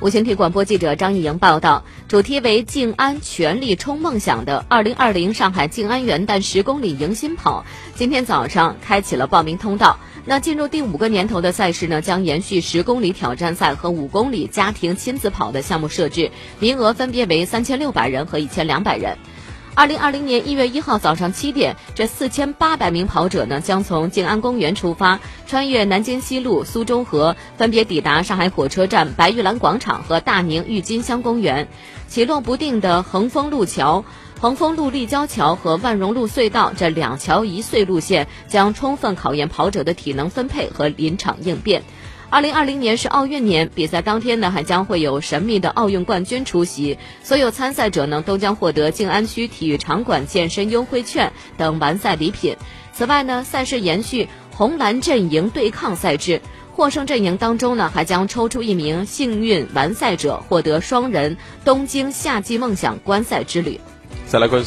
无线体广播记者张艺莹报道，主题为“静安全力冲梦想”的2020上海静安元旦十公里迎新跑，今天早上开启了报名通道。那进入第五个年头的赛事呢，将延续十公里挑战赛和五公里家庭亲子跑的项目设置，名额分别为三千六百人和一千两百人。二零二零年一月一号早上七点，这四千八百名跑者呢，将从静安公园出发，穿越南京西路、苏州河，分别抵达上海火车站、白玉兰广场和大宁郁金香公园。起落不定的横风路桥、横风路立交桥和万荣路隧道这两桥一隧路线，将充分考验跑者的体能分配和临场应变。二零二零年是奥运年，比赛当天呢还将会有神秘的奥运冠军出席，所有参赛者呢都将获得静安区体育场馆健身优惠券等完赛礼品。此外呢，赛事延续红蓝阵营对抗赛制，获胜阵营当中呢还将抽出一名幸运完赛者，获得双人东京夏季梦想观赛之旅。再来关心。